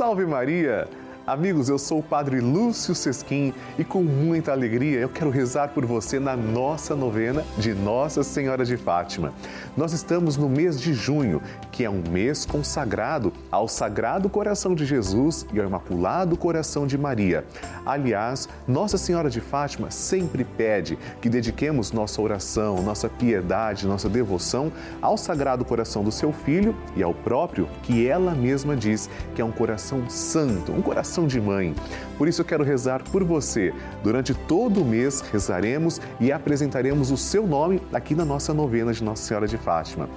Salve Maria! Amigos, eu sou o Padre Lúcio Sesquim e com muita alegria eu quero rezar por você na nossa novena de Nossa Senhora de Fátima. Nós estamos no mês de junho, que é um mês consagrado ao Sagrado Coração de Jesus e ao Imaculado Coração de Maria. Aliás, Nossa Senhora de Fátima sempre pede que dediquemos nossa oração, nossa piedade, nossa devoção ao Sagrado Coração do seu Filho e ao próprio que ela mesma diz que é um coração santo, um coração coração de mãe. Por isso eu quero rezar por você. Durante todo o mês rezaremos e apresentaremos o seu nome aqui na nossa novena de Nossa Senhora de Fátima.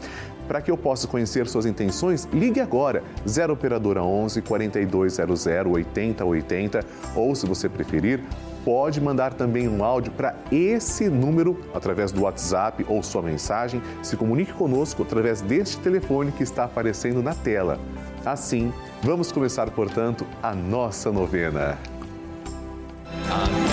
Para que eu possa conhecer suas intenções, ligue agora 0 operadora 11 4200 8080 ou se você preferir, pode mandar também um áudio para esse número através do WhatsApp ou sua mensagem. Se comunique conosco através deste telefone que está aparecendo na tela. Assim, vamos começar, portanto, a nossa novena. Amém.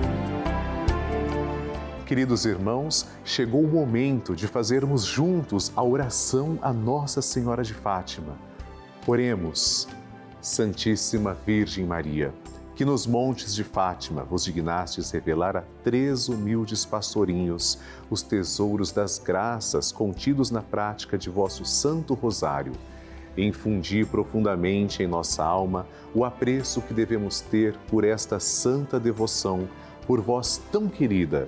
Queridos irmãos, chegou o momento de fazermos juntos a oração a Nossa Senhora de Fátima. Oremos, Santíssima Virgem Maria, que nos montes de Fátima vos dignastes revelar a três humildes pastorinhos os tesouros das graças contidos na prática de vosso Santo Rosário. Infundi profundamente em nossa alma o apreço que devemos ter por esta santa devoção, por vós tão querida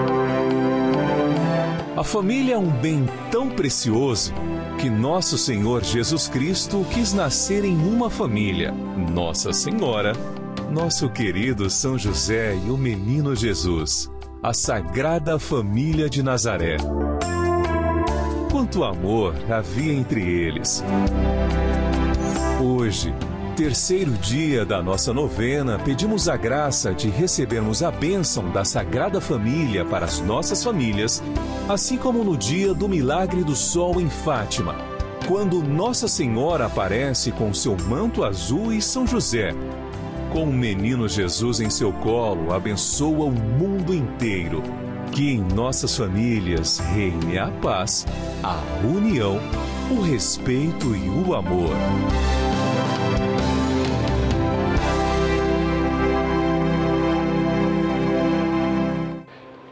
A família é um bem tão precioso que nosso Senhor Jesus Cristo quis nascer em uma família, Nossa Senhora, nosso querido São José e o menino Jesus, a Sagrada Família de Nazaré. Quanto amor havia entre eles. Hoje, terceiro dia da nossa novena, pedimos a graça de recebermos a bênção da Sagrada Família para as nossas famílias, assim como no dia do milagre do sol em Fátima, quando Nossa Senhora aparece com seu manto azul e São José. Com o menino Jesus em seu colo, abençoa o mundo inteiro. Que em nossas famílias reine a paz, a união, o respeito e o amor.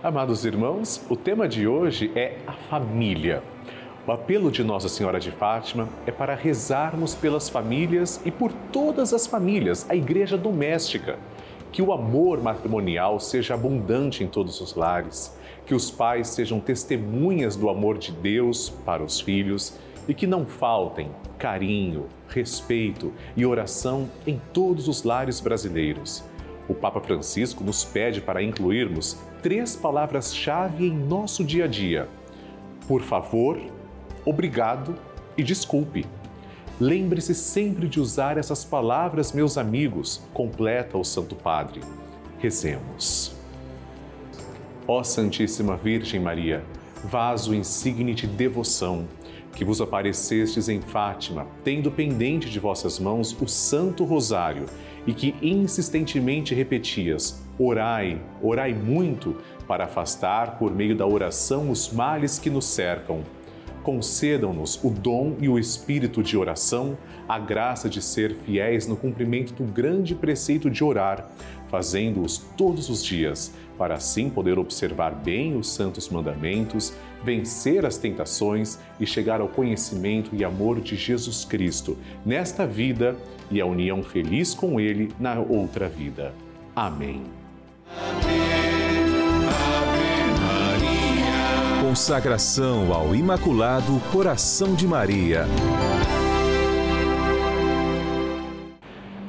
Amados irmãos, o tema de hoje é a família. O apelo de Nossa Senhora de Fátima é para rezarmos pelas famílias e por todas as famílias, a igreja doméstica. Que o amor matrimonial seja abundante em todos os lares, que os pais sejam testemunhas do amor de Deus para os filhos e que não faltem carinho, respeito e oração em todos os lares brasileiros o Papa Francisco nos pede para incluirmos três palavras-chave em nosso dia a dia: por favor, obrigado e desculpe. Lembre-se sempre de usar essas palavras, meus amigos, completa o Santo Padre. Rezemos. Ó Santíssima Virgem Maria, vaso insigne de devoção, que vos aparecestes em Fátima, tendo pendente de vossas mãos o Santo Rosário e que insistentemente repetias: Orai, orai muito, para afastar por meio da oração os males que nos cercam. Concedam-nos o dom e o espírito de oração, a graça de ser fiéis no cumprimento do grande preceito de orar, fazendo-os todos os dias, para assim poder observar bem os santos mandamentos, vencer as tentações e chegar ao conhecimento e amor de Jesus Cristo nesta vida e a união feliz com Ele na outra vida. Amém. Consagração ao Imaculado Coração de Maria.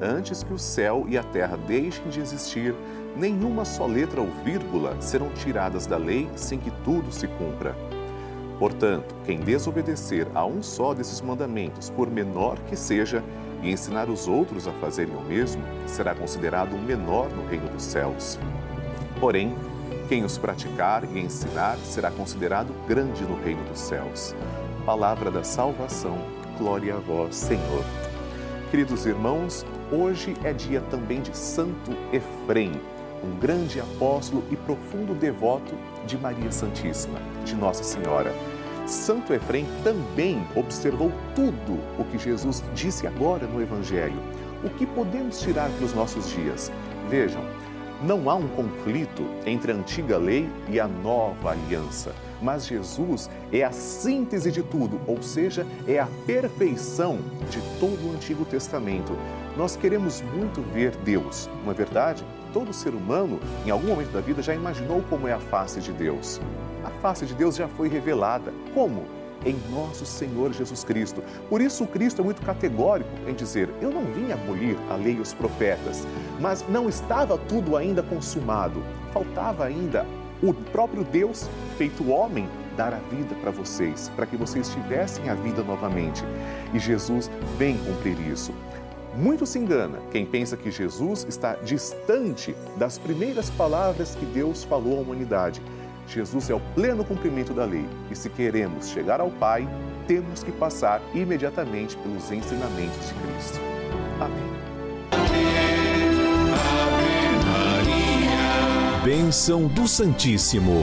antes que o céu e a terra deixem de existir, nenhuma só letra ou vírgula serão tiradas da lei sem que tudo se cumpra. Portanto, quem desobedecer a um só desses mandamentos, por menor que seja, e ensinar os outros a fazerem o mesmo, será considerado um menor no reino dos céus. Porém, quem os praticar e ensinar será considerado grande no reino dos céus. Palavra da salvação, glória a vós, Senhor. Queridos irmãos, hoje é dia também de Santo Efrem um grande apóstolo e profundo devoto de Maria Santíssima, de Nossa Senhora. Santo Efrem também observou tudo o que Jesus disse agora no Evangelho. O que podemos tirar para os nossos dias? Vejam, não há um conflito entre a antiga lei e a nova aliança, mas Jesus é a síntese de tudo, ou seja, é a perfeição de todo o Antigo Testamento. Nós queremos muito ver Deus, não é verdade? Todo ser humano, em algum momento da vida, já imaginou como é a face de Deus. A face de Deus já foi revelada. Como? Em nosso Senhor Jesus Cristo. Por isso, o Cristo é muito categórico em dizer: Eu não vim abolir a lei e os profetas, mas não estava tudo ainda consumado. Faltava ainda o próprio Deus, feito homem, dar a vida para vocês, para que vocês tivessem a vida novamente. E Jesus vem cumprir isso. Muito se engana quem pensa que Jesus está distante das primeiras palavras que Deus falou à humanidade. Jesus é o pleno cumprimento da lei e, se queremos chegar ao Pai, temos que passar imediatamente pelos ensinamentos de Cristo. Amém. Bênção do Santíssimo.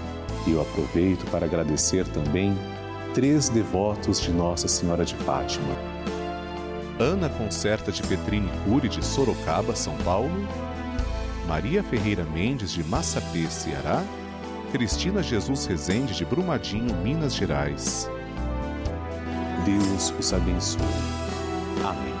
E eu aproveito para agradecer também três devotos de Nossa Senhora de Fátima. Ana Concerta de Petrini Cury de Sorocaba, São Paulo Maria Ferreira Mendes, de Massapê, Ceará, Cristina Jesus Rezende, de Brumadinho, Minas Gerais. Deus os abençoe. Amém.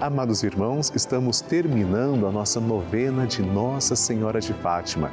Amados irmãos, estamos terminando a nossa novena de Nossa Senhora de Fátima